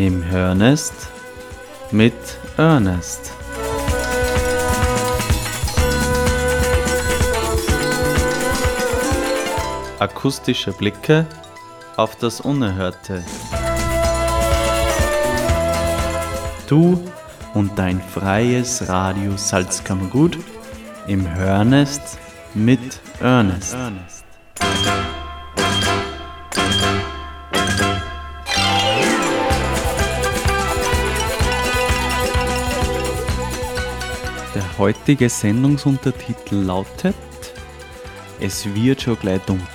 Im Hörnest mit Ernest. Akustische Blicke auf das Unerhörte. Du und dein freies Radio Salzkammergut im Hörnest mit Ernest. Heutige Sendungsuntertitel lautet Es wird schon gleich dumper.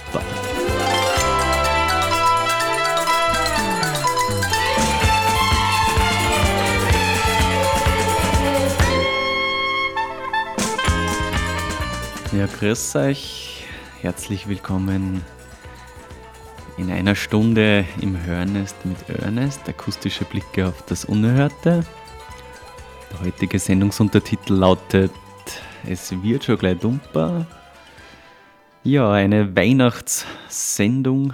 Ja, grüß euch. Herzlich willkommen in einer Stunde im Hörnest mit Ernest, akustische Blicke auf das Unerhörte. Der heutige Sendungsuntertitel lautet Es wird schon gleich dumper. Ja, eine Weihnachtssendung,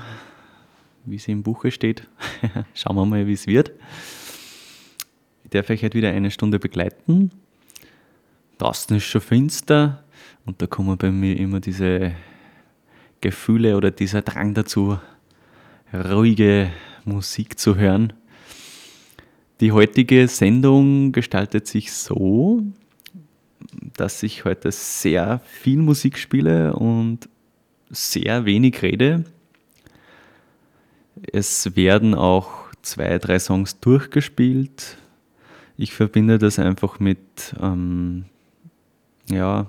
wie sie im Buche steht. Schauen wir mal, wie es wird. Ich darf euch heute wieder eine Stunde begleiten. Draußen ist schon finster und da kommen bei mir immer diese Gefühle oder dieser Drang dazu, ruhige Musik zu hören. Die heutige Sendung gestaltet sich so, dass ich heute sehr viel Musik spiele und sehr wenig rede. Es werden auch zwei, drei Songs durchgespielt. Ich verbinde das einfach mit, ähm, ja,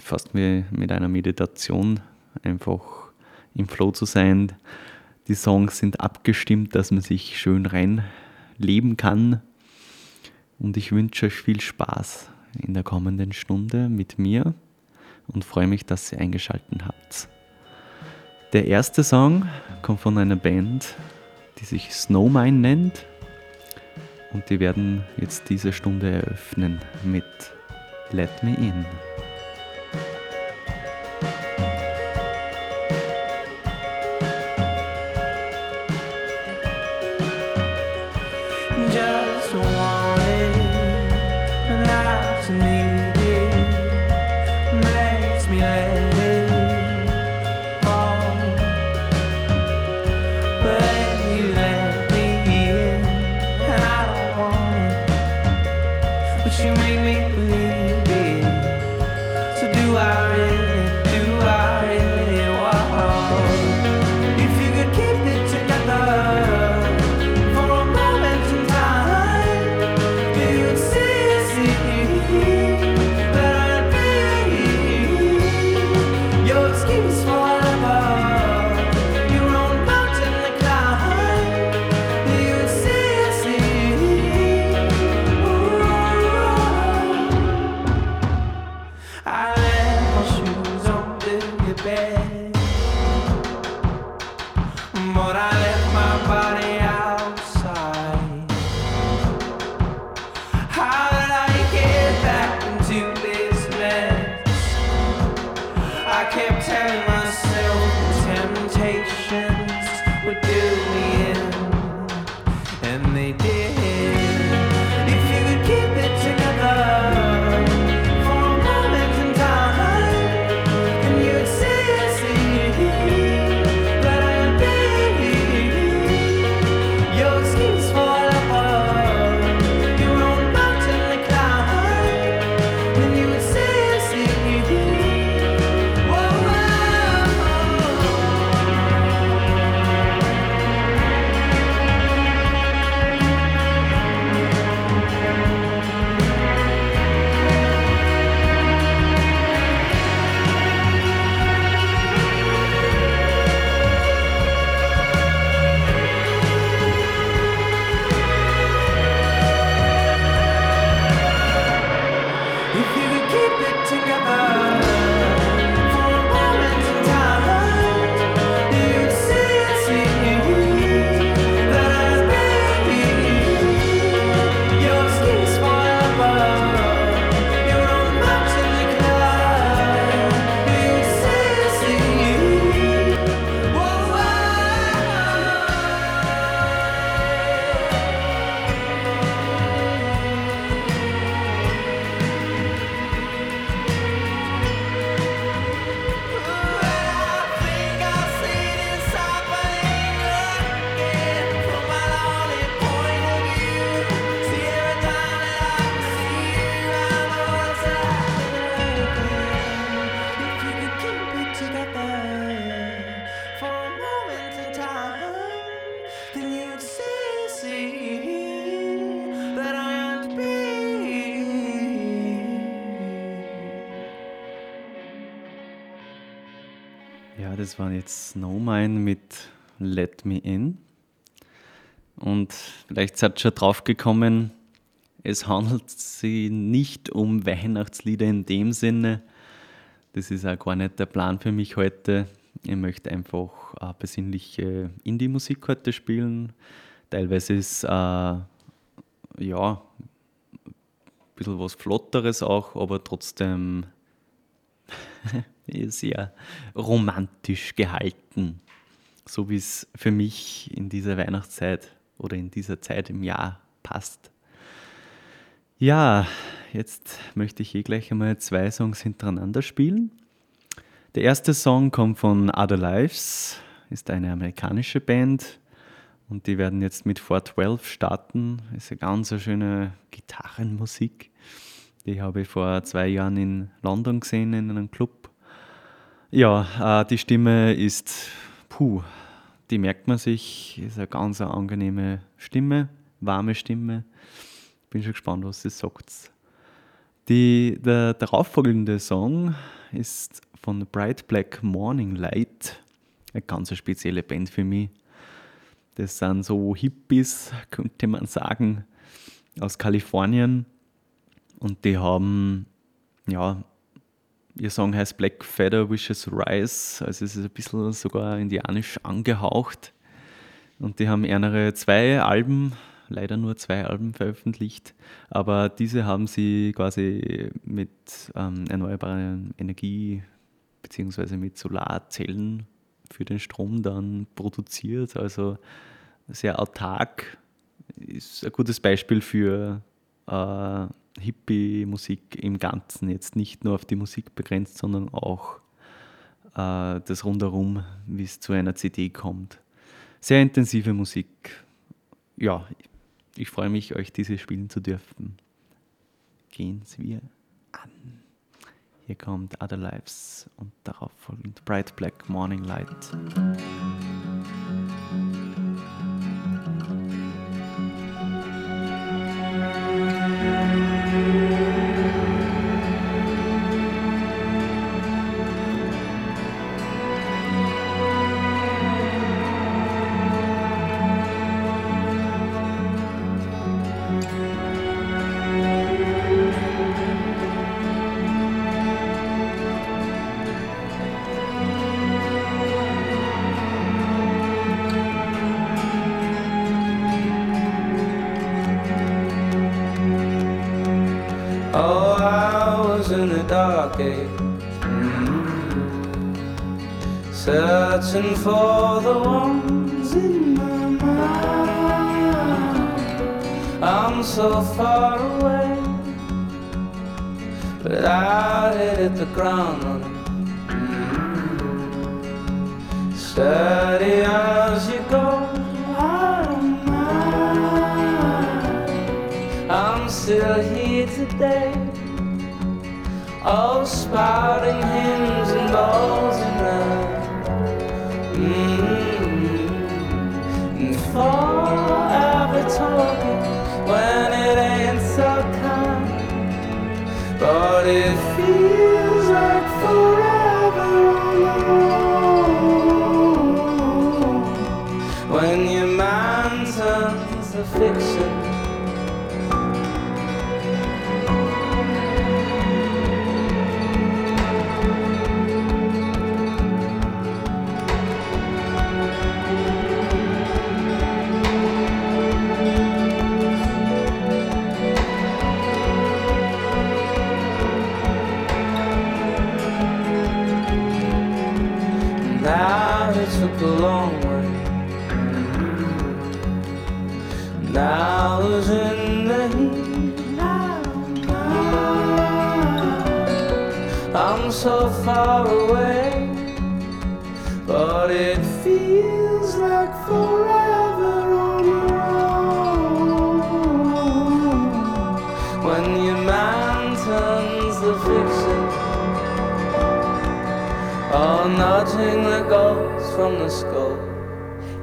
fast wie mit einer Meditation, einfach im Flow zu sein. Die Songs sind abgestimmt, dass man sich schön reinleben kann. Und ich wünsche euch viel Spaß in der kommenden Stunde mit mir und freue mich, dass ihr eingeschaltet habt. Der erste Song kommt von einer Band, die sich Snowmine nennt. Und die werden jetzt diese Stunde eröffnen mit Let Me In. Let Me In. Und vielleicht seid ihr schon drauf gekommen, es handelt sich nicht um Weihnachtslieder in dem Sinne. Das ist auch gar nicht der Plan für mich heute. Ich möchte einfach äh, besinnliche Indie-Musik heute spielen. Teilweise ist äh, ja ein bisschen was Flotteres auch, aber trotzdem sehr romantisch gehalten. So wie es für mich in dieser Weihnachtszeit oder in dieser Zeit im Jahr passt. Ja, jetzt möchte ich hier gleich einmal zwei Songs hintereinander spielen. Der erste Song kommt von Other Lives, ist eine amerikanische Band und die werden jetzt mit 412 starten. Ist eine ganz schöne Gitarrenmusik. Die habe ich vor zwei Jahren in London gesehen in einem Club. Ja, äh, die Stimme ist, puh, die merkt man sich, ist eine ganz angenehme Stimme, warme Stimme. Bin schon gespannt, was sie sagt. Die, der darauffolgende Song ist von Bright Black Morning Light. Eine ganz spezielle Band für mich. Das sind so Hippies, könnte man sagen, aus Kalifornien. Und die haben, ja, ihr Song heißt Black Feather Wishes Rise, also es ist ein bisschen sogar indianisch angehaucht. Und die haben ernere zwei Alben leider nur zwei Alben veröffentlicht, aber diese haben sie quasi mit ähm, erneuerbarer Energie bzw. mit Solarzellen für den Strom dann produziert, also sehr autark. Ist ein gutes Beispiel für äh, Hippie-Musik im Ganzen, jetzt nicht nur auf die Musik begrenzt, sondern auch äh, das Rundherum, wie es zu einer CD kommt. Sehr intensive Musik. Ja, ich freue mich, euch diese spielen zu dürfen. Gehen wir an. Hier kommt Other Lives und darauf folgend Bright Black Morning Light.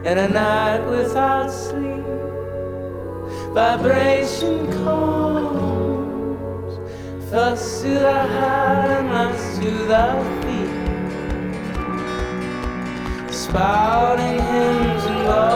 In a night without sleep. Vibration comes first to the heart and last to the feet. spouting hymns and buzzing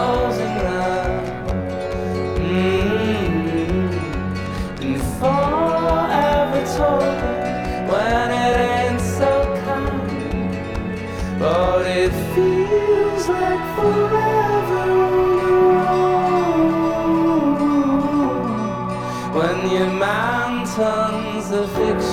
man turns the fiction.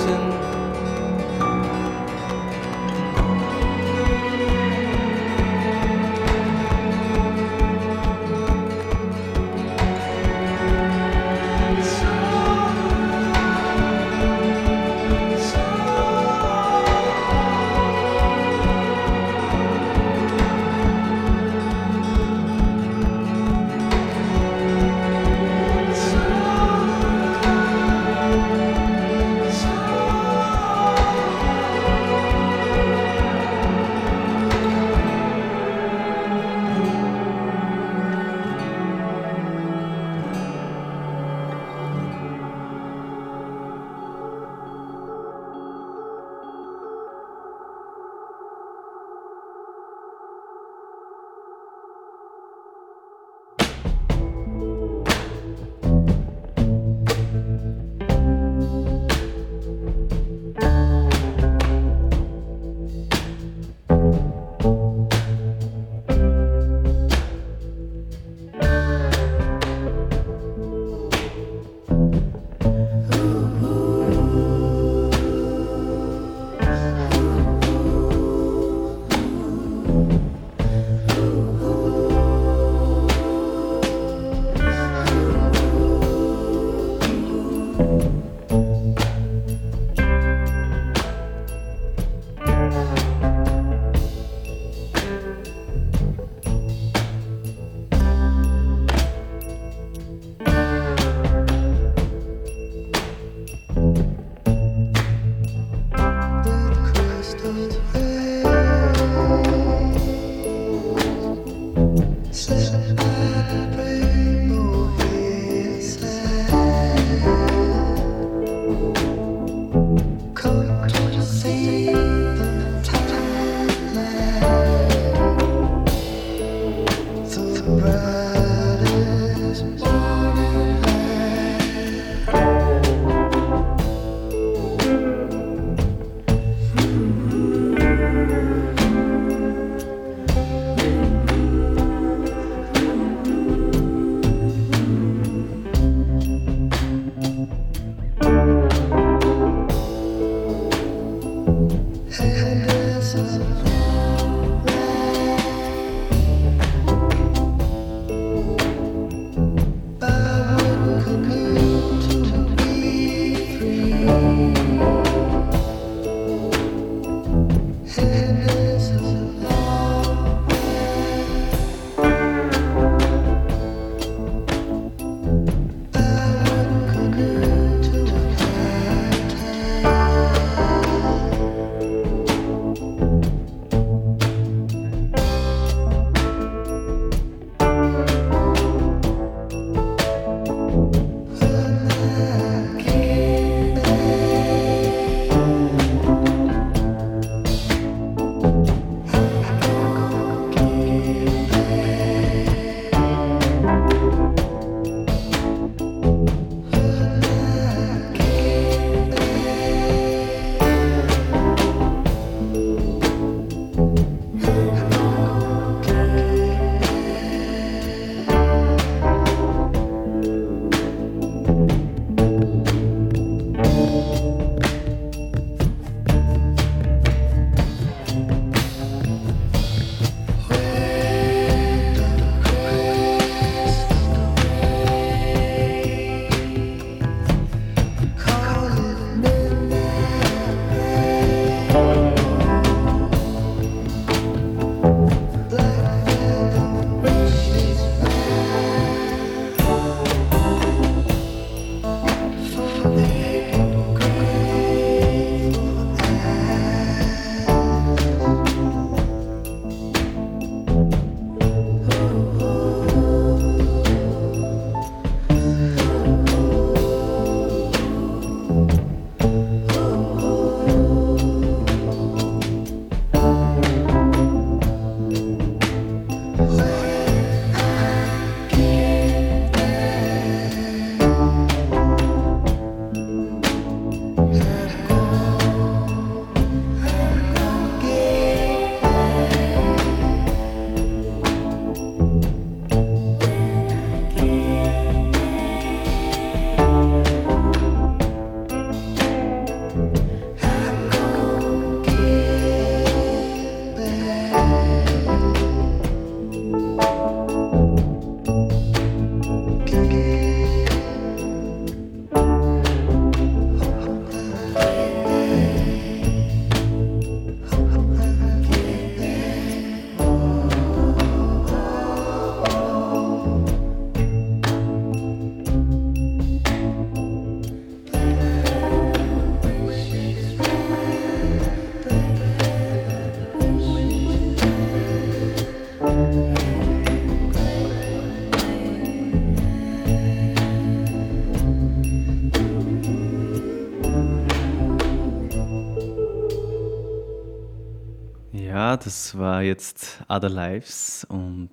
Das war jetzt Other Lives und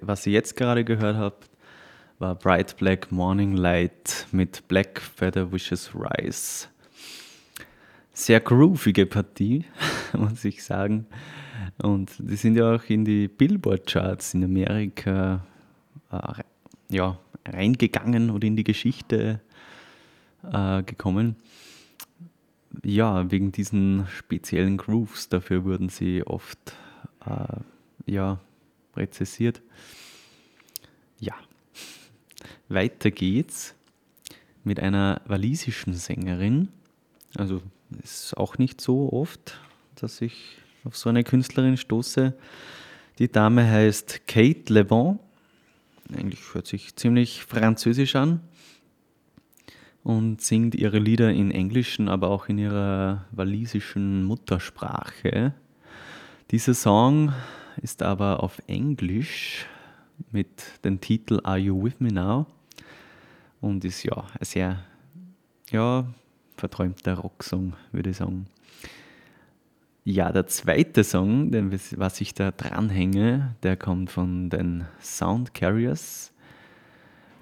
was ihr jetzt gerade gehört habt, war Bright Black Morning Light mit Black Feather Wishes Rise. Sehr groovige Partie, muss ich sagen. Und die sind ja auch in die Billboard-Charts in Amerika äh, ja, reingegangen oder in die Geschichte äh, gekommen ja, wegen diesen speziellen Grooves, dafür wurden sie oft äh, ja, rezessiert. Ja, weiter geht's mit einer walisischen Sängerin. Also ist auch nicht so oft, dass ich auf so eine Künstlerin stoße. Die Dame heißt Kate Levant. Eigentlich hört sich ziemlich französisch an und singt ihre Lieder in englischen, aber auch in ihrer walisischen Muttersprache. Dieser Song ist aber auf Englisch mit dem Titel Are You With Me Now und ist ja ein sehr ja, verträumter Rocksong, würde ich sagen. Ja, der zweite Song, den, was ich da dranhänge, der kommt von den Sound Carriers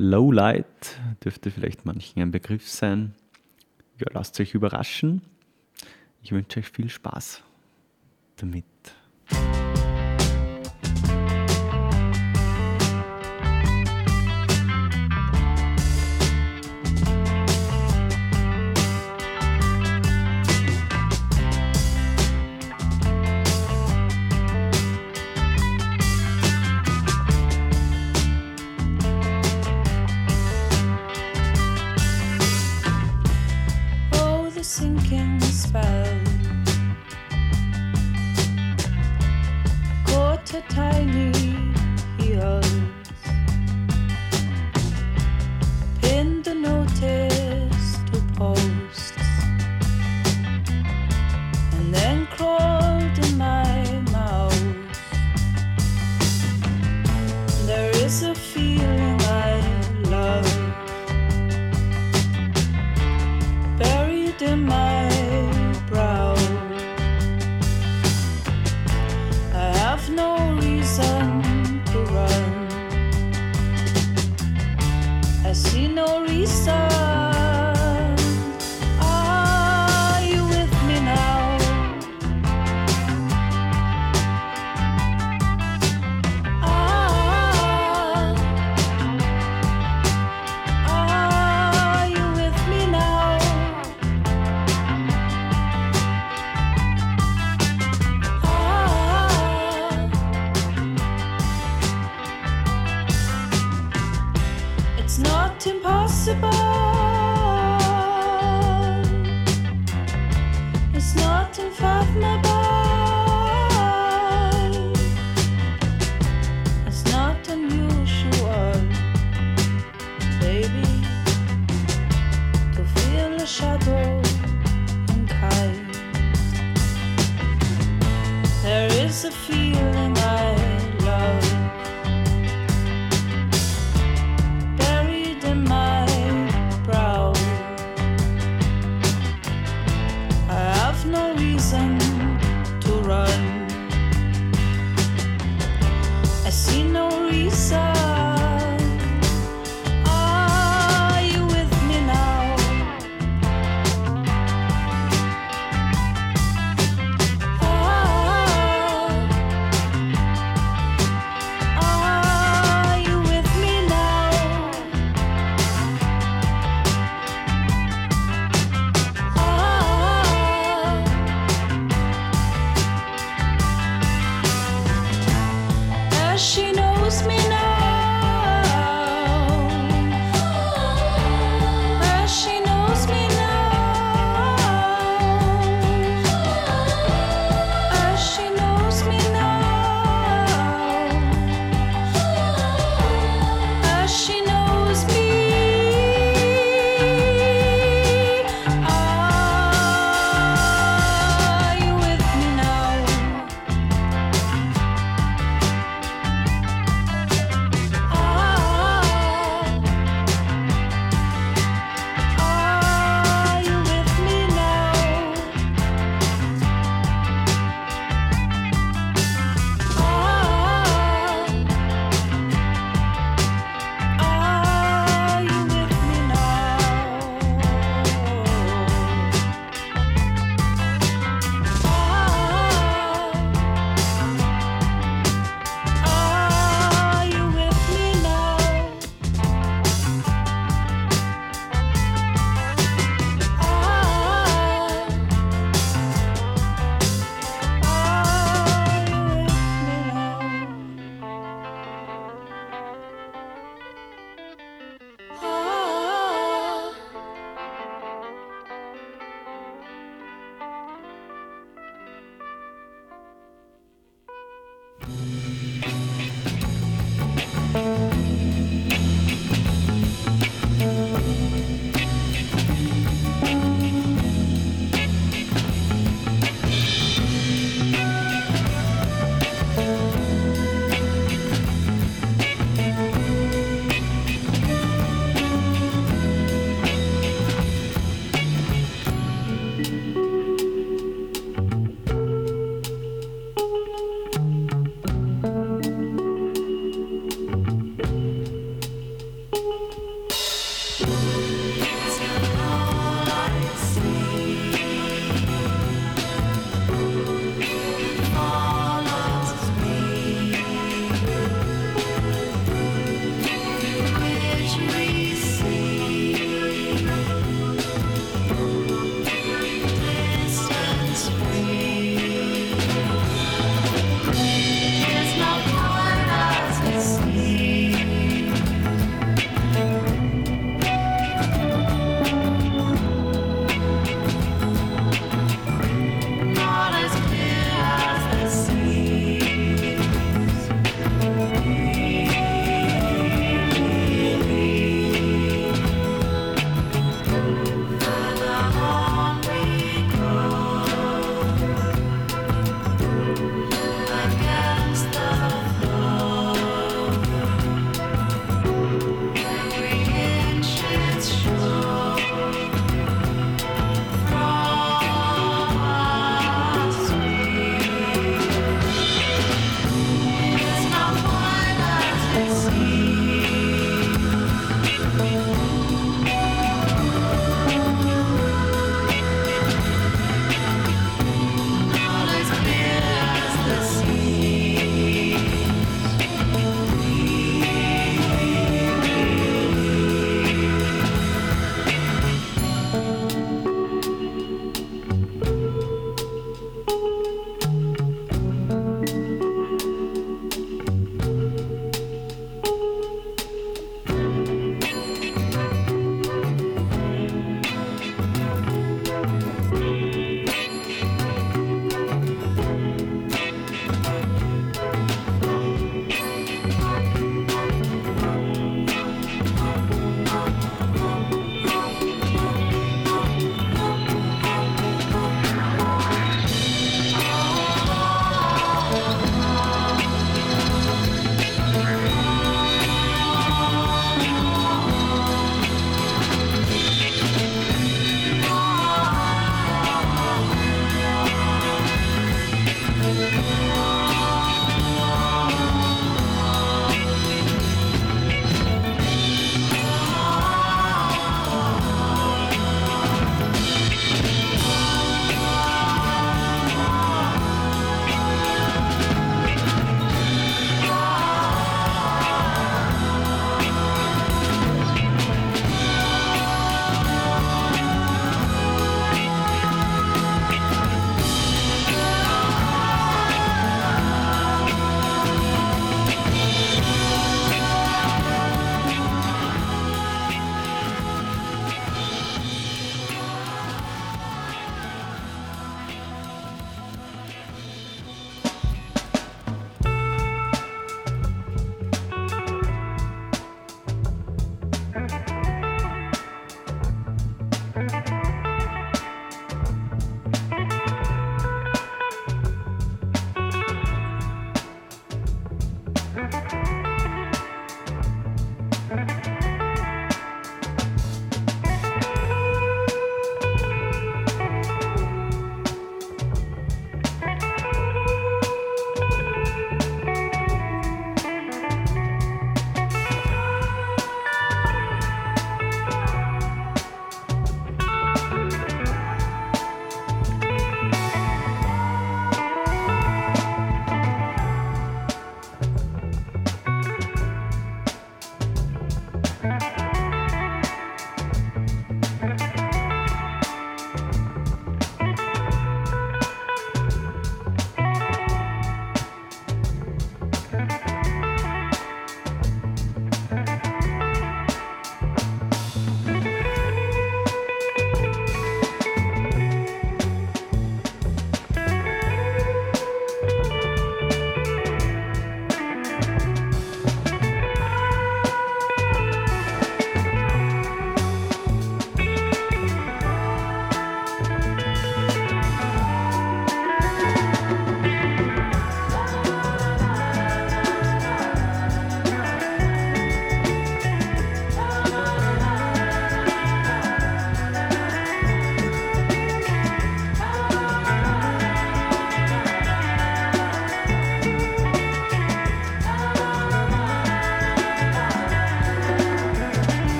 Lowlight dürfte vielleicht manchen ein Begriff sein. Ja, lasst euch überraschen. Ich wünsche euch viel Spaß damit.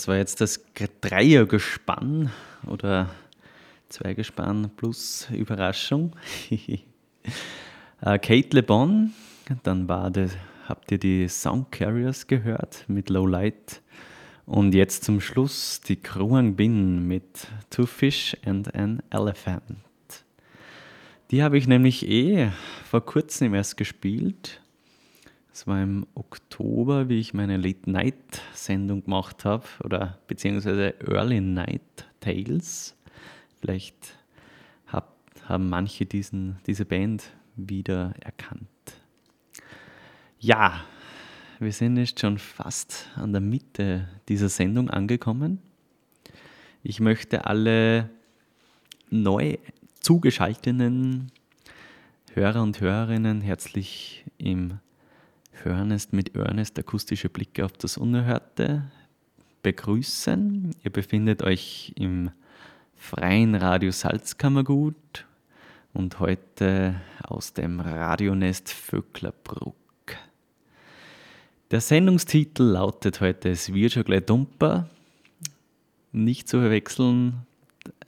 Das war jetzt das Dreiergespann oder Zweigespann plus Überraschung. Äh, Kate Le Bon, dann war das, habt ihr die Sound Carriers gehört mit Low Light und jetzt zum Schluss die Kruang Bin mit Two Fish and an Elephant. Die habe ich nämlich eh vor kurzem erst gespielt. Es war im Oktober, wie ich meine Late-Night-Sendung gemacht habe, oder beziehungsweise Early Night Tales. Vielleicht hab, haben manche diesen, diese Band wieder erkannt. Ja, wir sind jetzt schon fast an der Mitte dieser Sendung angekommen. Ich möchte alle neu zugeschalteten Hörer und Hörerinnen herzlich im Hörnest mit Ernest akustische Blicke auf das Unerhörte begrüßen. Ihr befindet euch im freien Radio Salzkammergut und heute aus dem Radionest Vöcklerbruck. Der Sendungstitel lautet heute Es wird schon gleich dumper. Nicht zu verwechseln,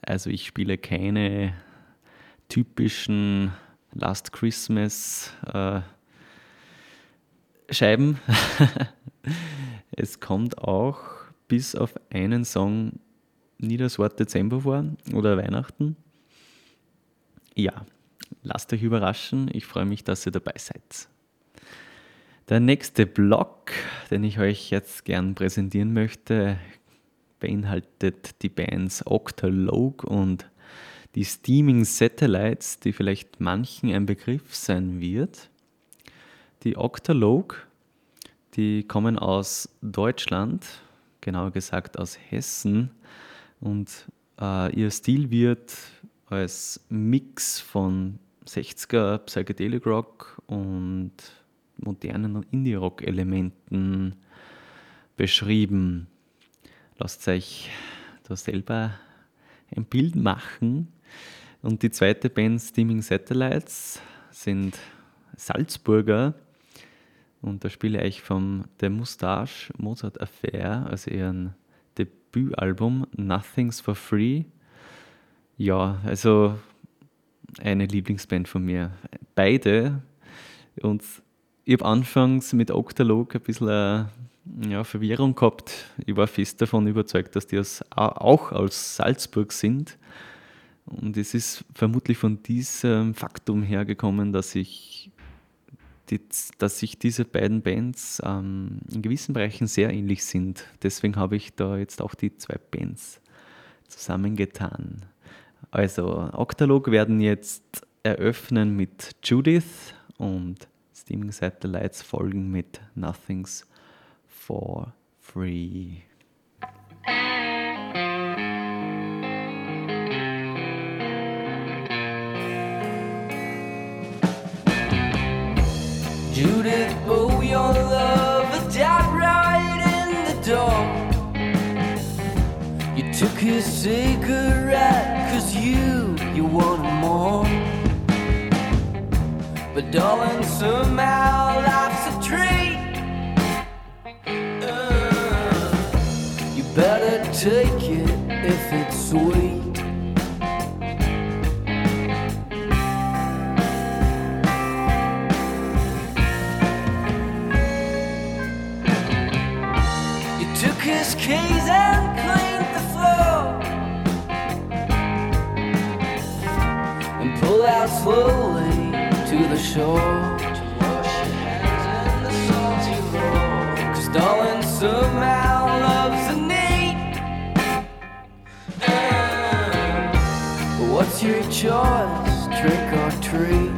also ich spiele keine typischen Last Christmas äh, Scheiben. es kommt auch bis auf einen Song nie das Wort Dezember vor oder Weihnachten. Ja, lasst euch überraschen. Ich freue mich, dass ihr dabei seid. Der nächste Block, den ich euch jetzt gern präsentieren möchte, beinhaltet die Bands Octalogue und die Steaming Satellites, die vielleicht manchen ein Begriff sein wird. Die Octalogue, die kommen aus Deutschland, genauer gesagt aus Hessen, und äh, ihr Stil wird als Mix von 60er Psychedelic Rock und modernen Indie-Rock-Elementen beschrieben. Lasst euch da selber ein Bild machen. Und die zweite Band Steaming Satellites sind Salzburger. Und da spiele ich vom The Moustache Mozart Affair, also ihren Debütalbum Nothing's for Free. Ja, also eine Lieblingsband von mir. Beide. Und ich habe anfangs mit Octalog ein bisschen äh, ja, Verwirrung gehabt. Ich war fest davon überzeugt, dass die aus, auch aus Salzburg sind. Und es ist vermutlich von diesem Faktum hergekommen, dass ich die, dass sich diese beiden Bands ähm, in gewissen Bereichen sehr ähnlich sind. Deswegen habe ich da jetzt auch die zwei Bands zusammengetan. Also Octalog werden jetzt eröffnen mit Judith und Steaming Satellites folgen mit Nothing's for Free. Judith, oh, your love died right in the door. You took his cigarette, cause you, you wanted more. But darling, somehow life's a treat. Uh, you better take it if it's sweet. Slowly to the shore to wash your hands in the salty roar. Cause darling, somehow love's a need. What's your choice, trick or treat?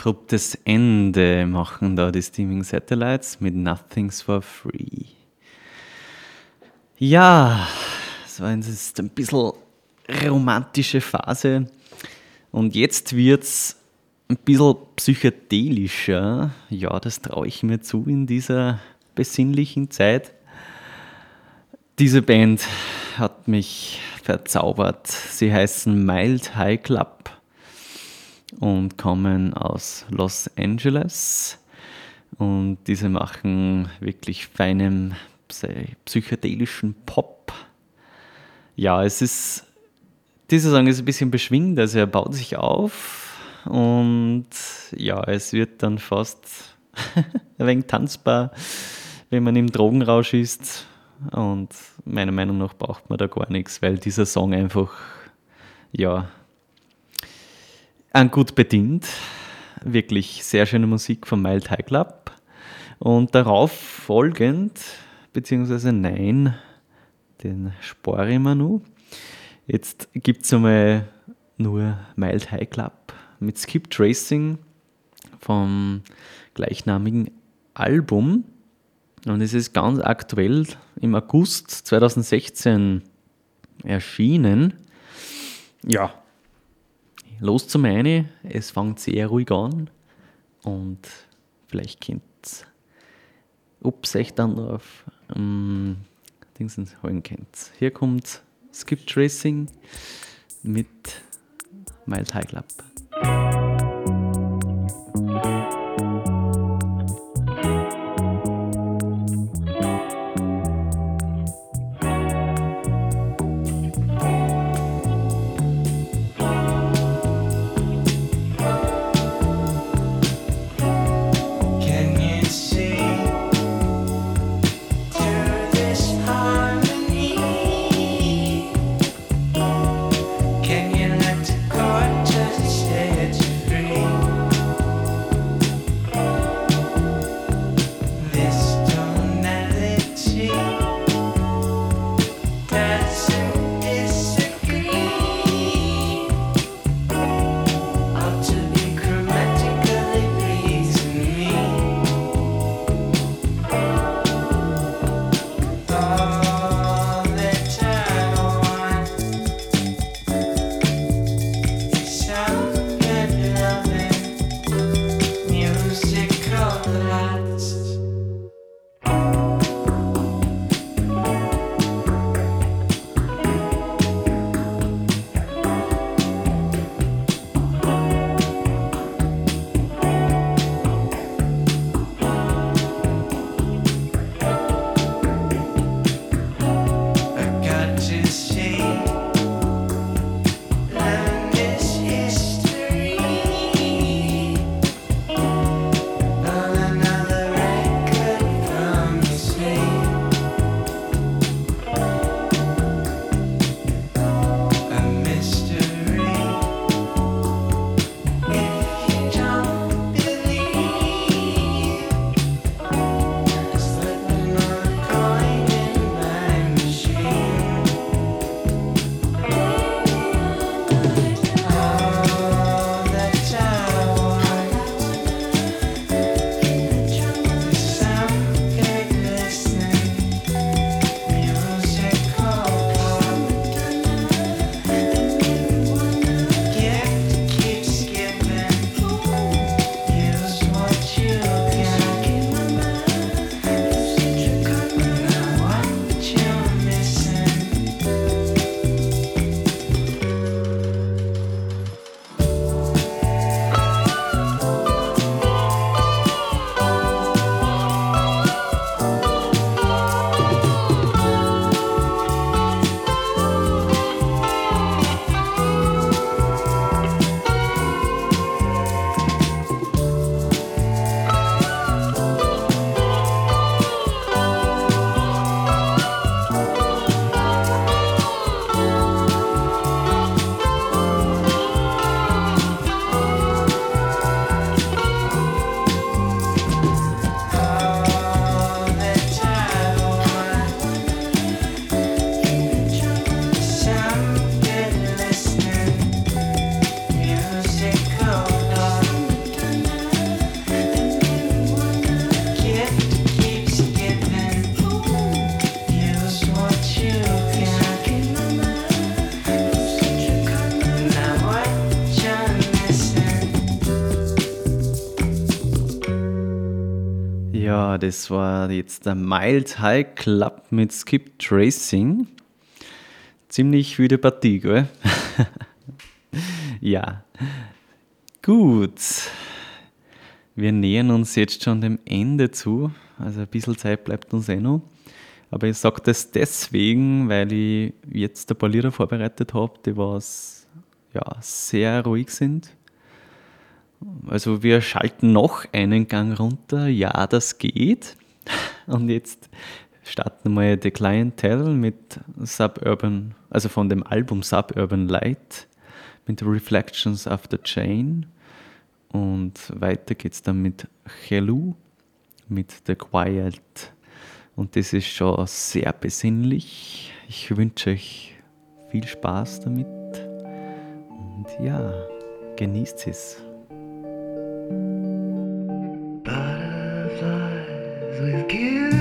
Abruptes Ende machen da die Steaming Satellites mit Nothing's for Free. Ja, es war jetzt ein bisschen romantische Phase und jetzt wird's ein bisschen psychedelischer. Ja, das traue ich mir zu in dieser besinnlichen Zeit. Diese Band hat mich verzaubert. Sie heißen Mild High Club und kommen aus Los Angeles. Und diese machen wirklich feinen psy- psychedelischen Pop. Ja, es ist, dieser Song ist ein bisschen beschwingt, also er baut sich auf und ja, es wird dann fast ein wenig tanzbar, wenn man im Drogenrausch ist. Und meiner Meinung nach braucht man da gar nichts, weil dieser Song einfach, ja, an gut bedient. Wirklich sehr schöne Musik von Mild High Club. Und darauf folgend, beziehungsweise nein, den mir nur. Jetzt gibt es einmal nur Mild High Club mit Skip Tracing vom gleichnamigen Album. Und es ist ganz aktuell im August 2016 erschienen. Ja, los zum eine. Es fängt sehr ruhig an und vielleicht könnt es euch dann auf ähm, Dingsens holen könnt. Hier kommt Skip Tracing mit Mild High Club. Das war jetzt der Mild High Club mit Skip Tracing. Ziemlich wüde Partie, gell? ja. Gut. Wir nähern uns jetzt schon dem Ende zu. Also ein bisschen Zeit bleibt uns eh noch. Aber ich sage das deswegen, weil ich jetzt ein paar Lieder vorbereitet habe, die was ja, sehr ruhig sind. Also wir schalten noch einen Gang runter. Ja, das geht. Und jetzt starten wir The Clientele mit Suburban, also von dem Album Suburban Light mit Reflections of the Chain. Und weiter geht's dann mit Hello, mit The Quiet. Und das ist schon sehr besinnlich. Ich wünsche euch viel Spaß damit. Und ja, genießt es. With gilded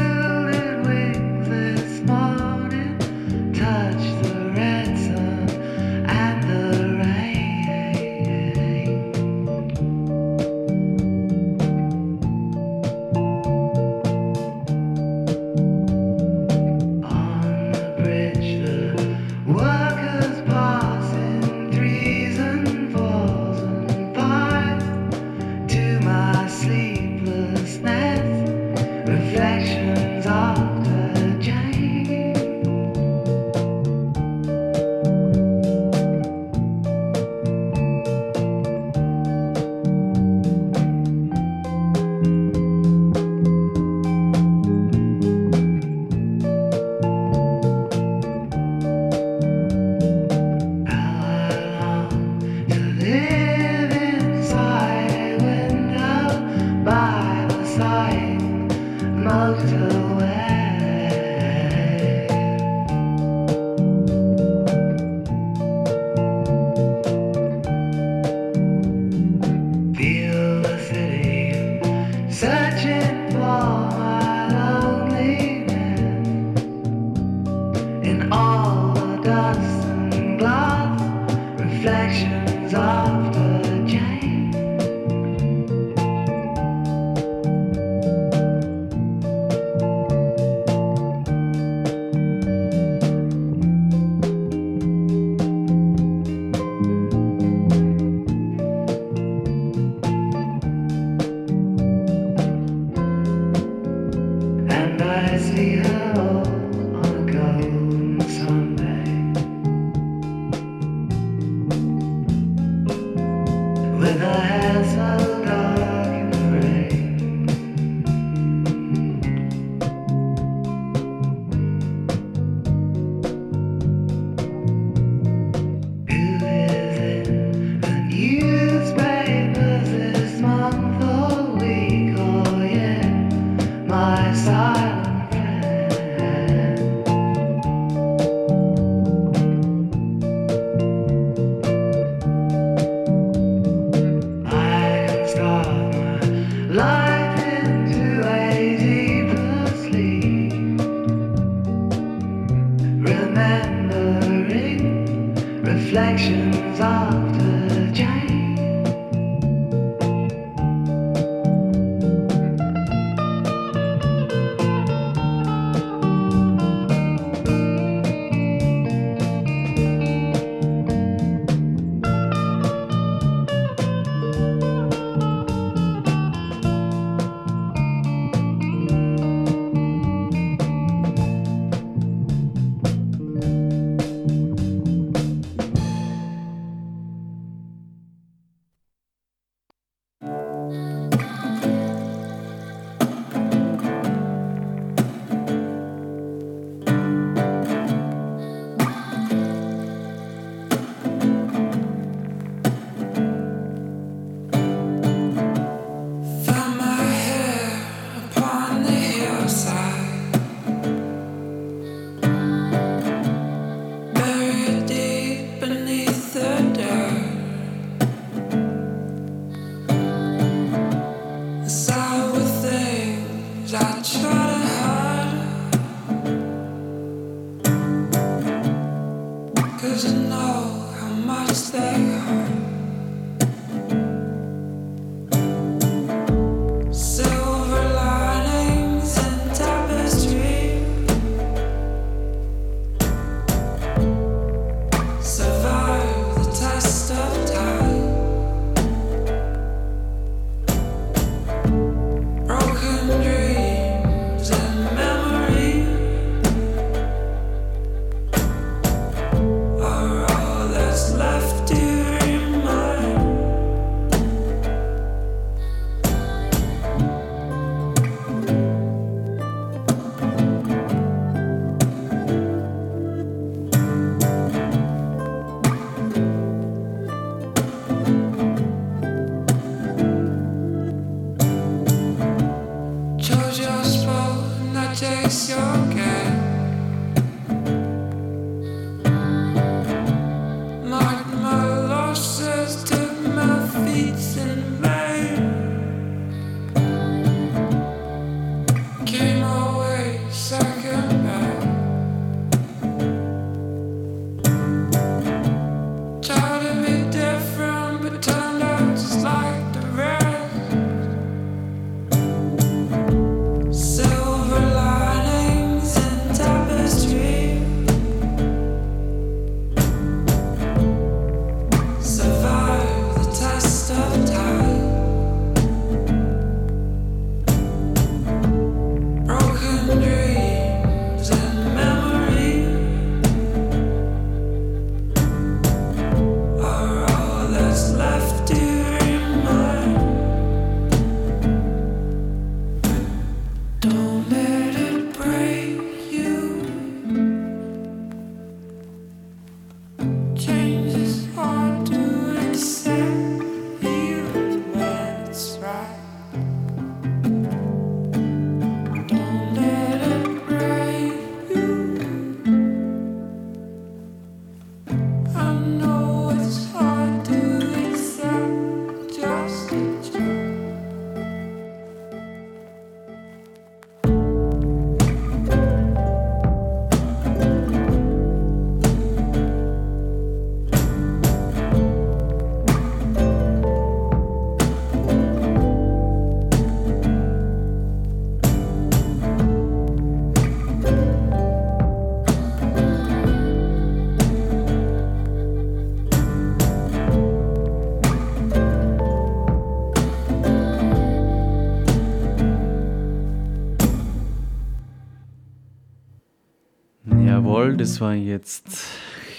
das war jetzt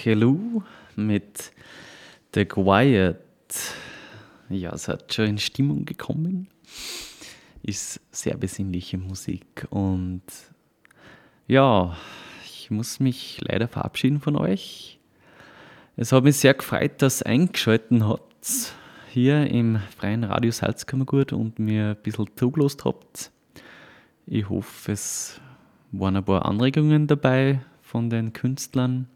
Hello mit The Quiet. Ja, es hat schon in Stimmung gekommen. Ist sehr besinnliche Musik und ja, ich muss mich leider verabschieden von euch. Es hat mich sehr gefreut, dass ihr eingeschaltet habt hier im freien Radio Salzkammergut und mir ein bisschen zugelost habt. Ich hoffe, es waren ein paar Anregungen dabei von den Künstlern.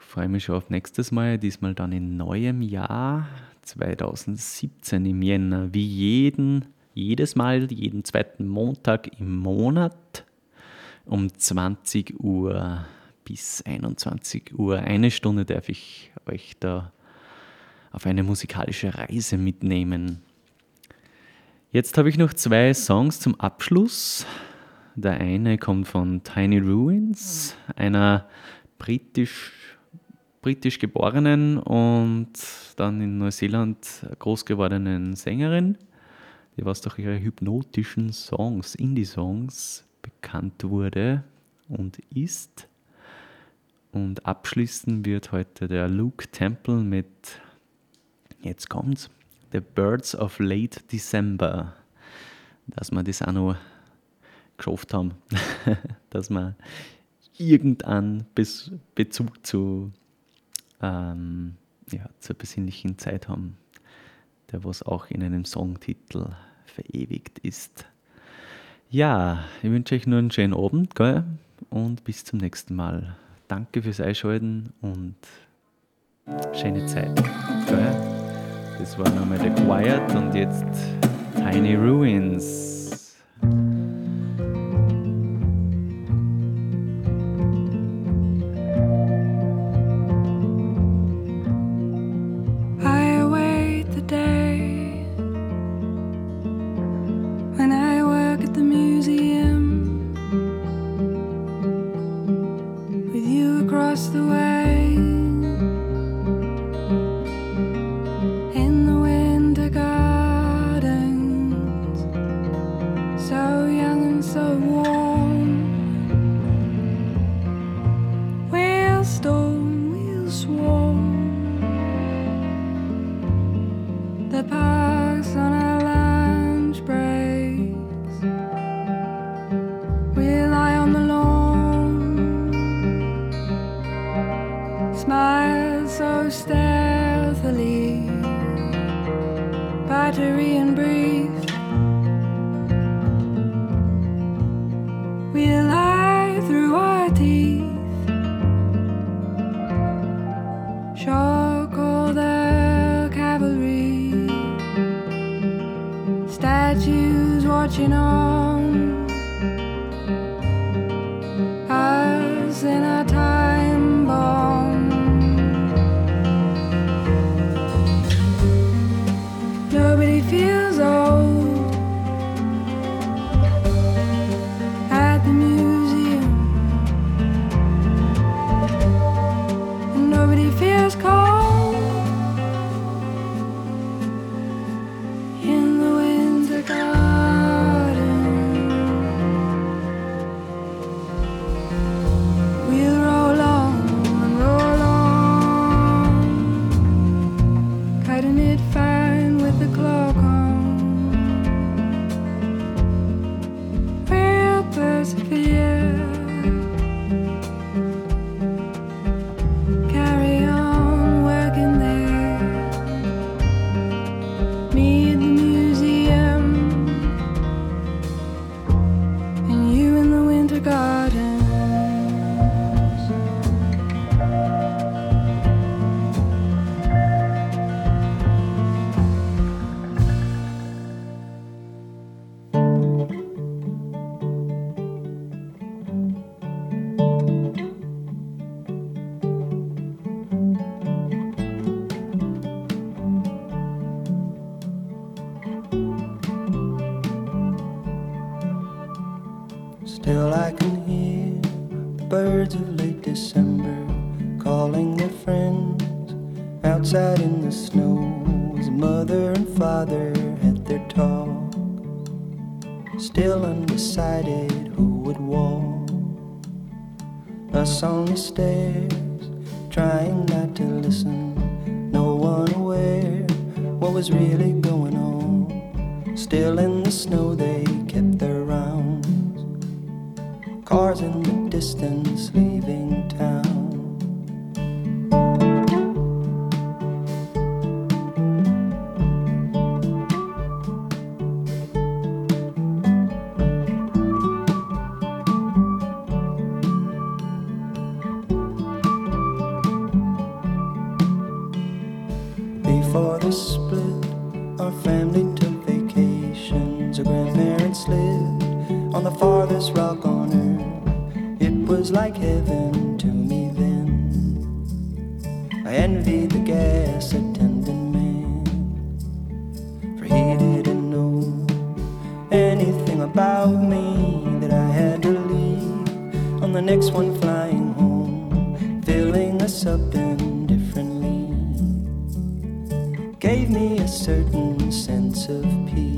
Ich freue mich schon auf nächstes Mal, diesmal dann in neuem Jahr 2017 im Jänner, wie jeden, jedes Mal, jeden zweiten Montag im Monat um 20 Uhr bis 21 Uhr. Eine Stunde darf ich euch da auf eine musikalische Reise mitnehmen. Jetzt habe ich noch zwei Songs zum Abschluss. Der eine kommt von Tiny Ruins, einer britisch, britisch geborenen und dann in Neuseeland groß gewordenen Sängerin, die was durch ihre hypnotischen Songs, Indie-Songs bekannt wurde und ist. Und abschließen wird heute der Luke Temple mit, jetzt kommt's, The Birds of Late December. Dass wir das auch noch geschafft haben, dass wir irgendeinen Bezug zu, ähm, ja, zur besinnlichen Zeit haben, der was auch in einem Songtitel verewigt ist. Ja, ich wünsche euch nur einen schönen Abend gell? und bis zum nächsten Mal. Danke fürs Einschalten und schöne Zeit. Gell? Das war nochmal The Quiet und jetzt Tiny Ruins. walk on. It was like heaven to me then. I envied the gas attendant man, for he didn't know anything about me that I had to leave on the next one flying home, filling us up indifferently. Gave me a certain sense of peace.